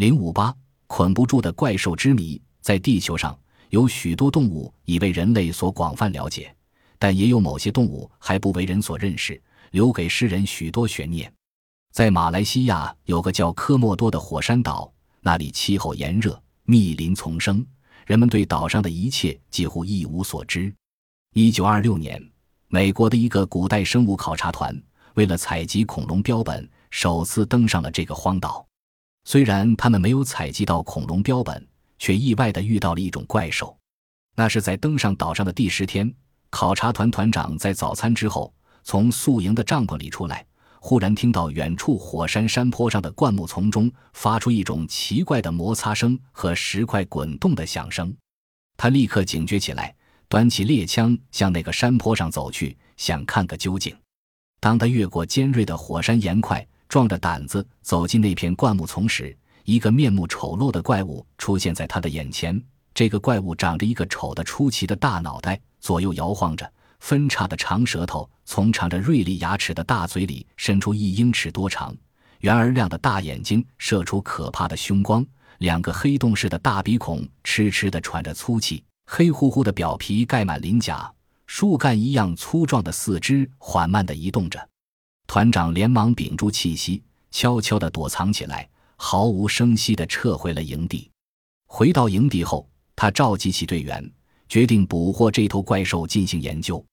零五八，捆不住的怪兽之谜。在地球上有许多动物已为人类所广泛了解，但也有某些动物还不为人所认识，留给世人许多悬念。在马来西亚有个叫科莫多的火山岛，那里气候炎热，密林丛生，人们对岛上的一切几乎一无所知。一九二六年，美国的一个古代生物考察团为了采集恐龙标本，首次登上了这个荒岛。虽然他们没有采集到恐龙标本，却意外地遇到了一种怪兽。那是在登上岛上的第十天，考察团团长在早餐之后从宿营的帐篷里出来，忽然听到远处火山山坡上的灌木丛中发出一种奇怪的摩擦声和石块滚动的响声。他立刻警觉起来，端起猎枪向那个山坡上走去，想看个究竟。当他越过尖锐的火山岩块，壮着胆子走进那片灌木丛时，一个面目丑陋的怪物出现在他的眼前。这个怪物长着一个丑得出奇的大脑袋，左右摇晃着，分叉的长舌头从长着锐利牙齿的大嘴里伸出一英尺多长，圆而亮的大眼睛射出可怕的凶光，两个黑洞似的大鼻孔痴痴地喘着粗气，黑乎乎的表皮盖满鳞甲，树干一样粗壮的四肢缓慢地移动着。团长连忙屏住气息，悄悄地躲藏起来，毫无声息地撤回了营地。回到营地后，他召集起队员，决定捕获这头怪兽进行研究。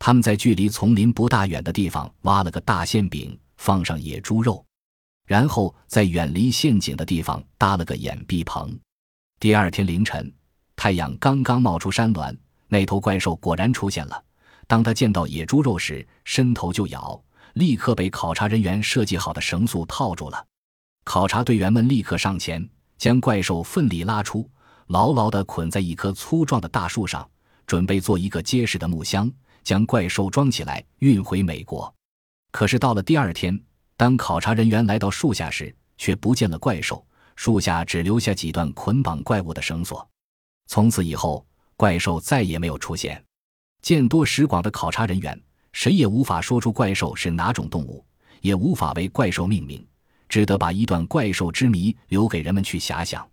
他们在距离丛林不大远的地方挖了个大馅饼，放上野猪肉，然后在远离陷阱的地方搭了个掩蔽棚。第二天凌晨，太阳刚刚冒出山峦，那头怪兽果然出现了。当他见到野猪肉时，伸头就咬。立刻被考察人员设计好的绳索套住了。考察队员们立刻上前，将怪兽奋力拉出，牢牢地捆在一棵粗壮的大树上，准备做一个结实的木箱，将怪兽装起来运回美国。可是到了第二天，当考察人员来到树下时，却不见了怪兽，树下只留下几段捆绑怪物的绳索。从此以后，怪兽再也没有出现。见多识广的考察人员。谁也无法说出怪兽是哪种动物，也无法为怪兽命名，只得把一段怪兽之谜留给人们去遐想。